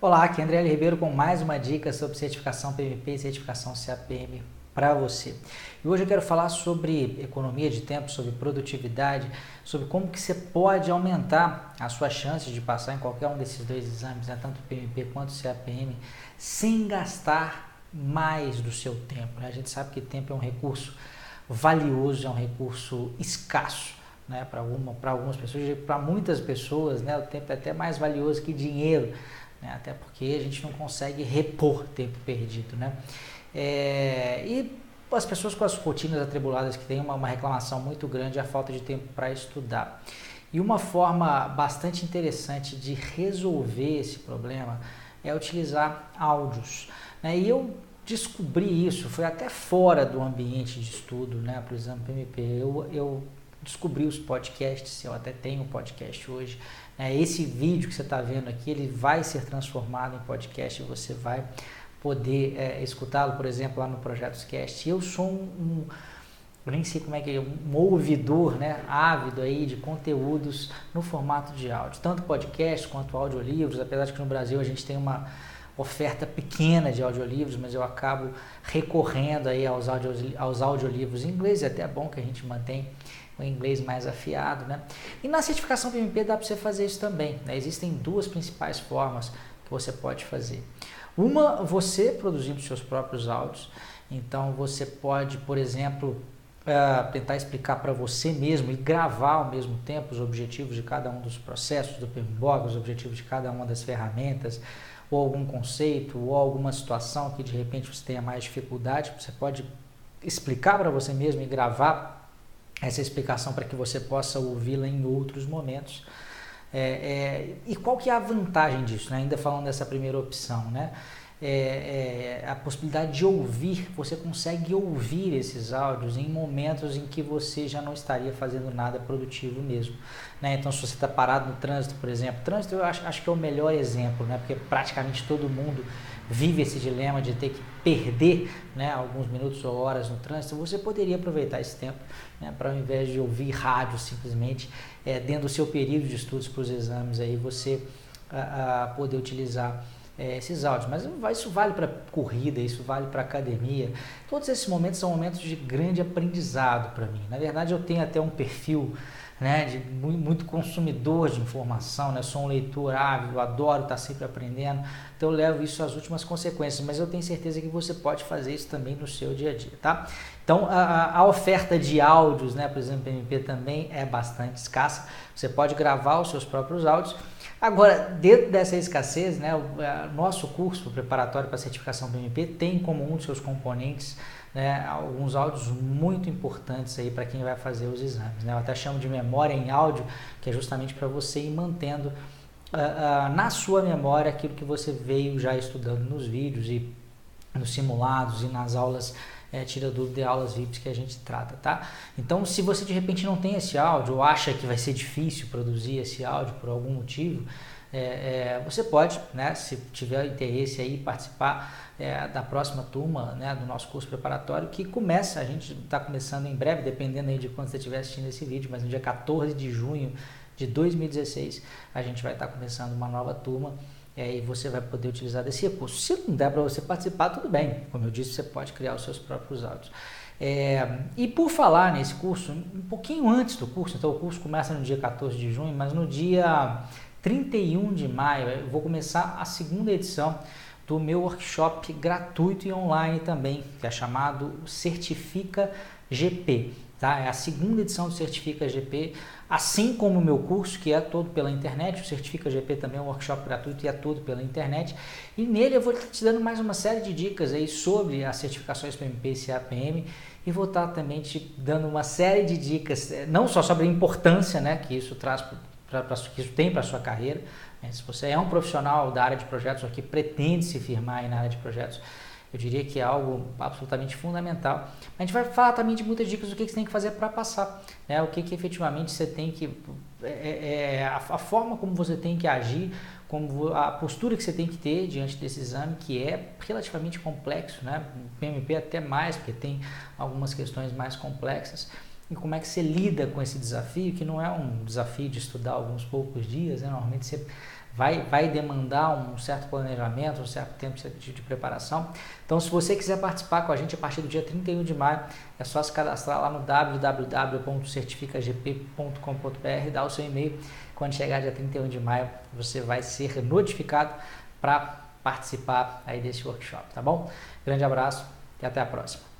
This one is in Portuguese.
Olá, aqui é André. Ribeiro com mais uma dica sobre certificação PMP e certificação CAPM para você. E hoje eu quero falar sobre economia de tempo, sobre produtividade, sobre como que você pode aumentar as suas chances de passar em qualquer um desses dois exames, né, tanto PMP quanto CAPM, sem gastar mais do seu tempo. Né? A gente sabe que tempo é um recurso valioso, é um recurso escasso. Né, para alguma, algumas pessoas, para muitas pessoas, né, o tempo é até mais valioso que dinheiro né? até porque a gente não consegue repor tempo perdido. Né? É, e as pessoas com as rotinas atribuladas que têm uma, uma reclamação muito grande é a falta de tempo para estudar. E uma forma bastante interessante de resolver esse problema é utilizar áudios. Né? E eu descobri isso, foi até fora do ambiente de estudo né, para o exame PMP. Eu, eu descobri os podcasts, eu até tenho um podcast hoje. Né? Esse vídeo que você está vendo aqui, ele vai ser transformado em podcast e você vai poder é, escutá-lo, por exemplo, lá no Projetos Cast. Eu sou um, um eu nem sei como é que é, um ouvidor, né, ávido aí de conteúdos no formato de áudio, tanto podcast quanto audiolivros, apesar de que no Brasil a gente tem uma oferta pequena de audiolivros, mas eu acabo recorrendo aí aos, audio, aos audiolivros em inglês, é até bom que a gente mantém o inglês mais afiado, né? E na certificação PMP dá para você fazer isso também, né? Existem duas principais formas que você pode fazer. Uma, você produzindo seus próprios áudios, então você pode, por exemplo, Uh, tentar explicar para você mesmo e gravar ao mesmo tempo os objetivos de cada um dos processos do PMBOK, os objetivos de cada uma das ferramentas, ou algum conceito, ou alguma situação que de repente você tenha mais dificuldade, você pode explicar para você mesmo e gravar essa explicação para que você possa ouvi-la em outros momentos. É, é, e qual que é a vantagem disso, né? ainda falando dessa primeira opção, né? É, é, a possibilidade de ouvir, você consegue ouvir esses áudios em momentos em que você já não estaria fazendo nada produtivo mesmo. Né? Então, se você está parado no trânsito, por exemplo, trânsito eu acho, acho que é o melhor exemplo, né? porque praticamente todo mundo vive esse dilema de ter que perder né, alguns minutos ou horas no trânsito, você poderia aproveitar esse tempo né, para ao invés de ouvir rádio simplesmente é, dentro do seu período de estudos para os exames, aí você a, a poder utilizar é, esses áudios. Mas isso vale para corrida, isso vale para academia. Todos esses momentos são momentos de grande aprendizado para mim. Na verdade, eu tenho até um perfil né, de muito consumidor de informação, né? Sou um leitor ávido, adoro estar sempre aprendendo, então eu levo isso às últimas consequências, mas eu tenho certeza que você pode fazer isso também no seu dia a dia, tá? Então a, a oferta de áudios, né, por exemplo, MP também é bastante escassa. Você pode gravar os seus próprios áudios. Agora, dentro dessa escassez, né, o nosso curso preparatório para certificação PMP tem como um dos seus componentes né, alguns áudios muito importantes aí para quem vai fazer os exames. Né? Eu até chamo de memória em áudio, que é justamente para você ir mantendo uh, uh, na sua memória aquilo que você veio já estudando nos vídeos e nos simulados e nas aulas é, tira dúvida de aulas VIPs que a gente trata, tá? Então, se você de repente não tem esse áudio ou acha que vai ser difícil produzir esse áudio por algum motivo, é, é, você pode, né, se tiver interesse aí, participar é, da próxima turma né, do nosso curso preparatório, que começa, a gente está começando em breve, dependendo aí de quando você estiver assistindo esse vídeo, mas no dia 14 de junho de 2016 a gente vai estar tá começando uma nova turma e você vai poder utilizar desse recurso. Se não der para você participar, tudo bem. Como eu disse, você pode criar os seus próprios áudios. É, e por falar nesse curso, um pouquinho antes do curso, então o curso começa no dia 14 de junho, mas no dia 31 de maio eu vou começar a segunda edição do meu workshop gratuito e online também, que é chamado Certifica GP. Tá? É a segunda edição do Certifica GP, assim como o meu curso, que é todo pela internet. O Certifica GP também é um workshop gratuito e é todo pela internet. E nele eu vou te dando mais uma série de dicas aí sobre as certificações PMP e CAPM e vou estar também te dando uma série de dicas, não só sobre a importância né, que isso traz pra, pra, que isso tem para sua carreira. Né? Se você é um profissional da área de projetos ou que pretende se firmar na área de projetos, eu diria que é algo absolutamente fundamental. A gente vai falar também de muitas dicas do que você tem que fazer para passar, né? o que, que efetivamente você tem que. É, é, é, a, a, forma como você tem que agir, como a postura que você tem que ter diante desse exame, que é relativamente complexo, né? PMP até mais, porque tem algumas questões mais complexas e como é que você lida com esse desafio, que não é um desafio de estudar alguns poucos dias, né? normalmente você vai, vai demandar um certo planejamento, um certo tempo de, de, preparação. Então, se você quiser participar com a gente a partir do dia 31 de maio, é só se cadastrar lá no www.certificagp.com.br, dar o seu e-mail. Quando chegar dia 31 de maio, você vai ser notificado para participar aí desse workshop, tá bom? Grande abraço e até a próxima.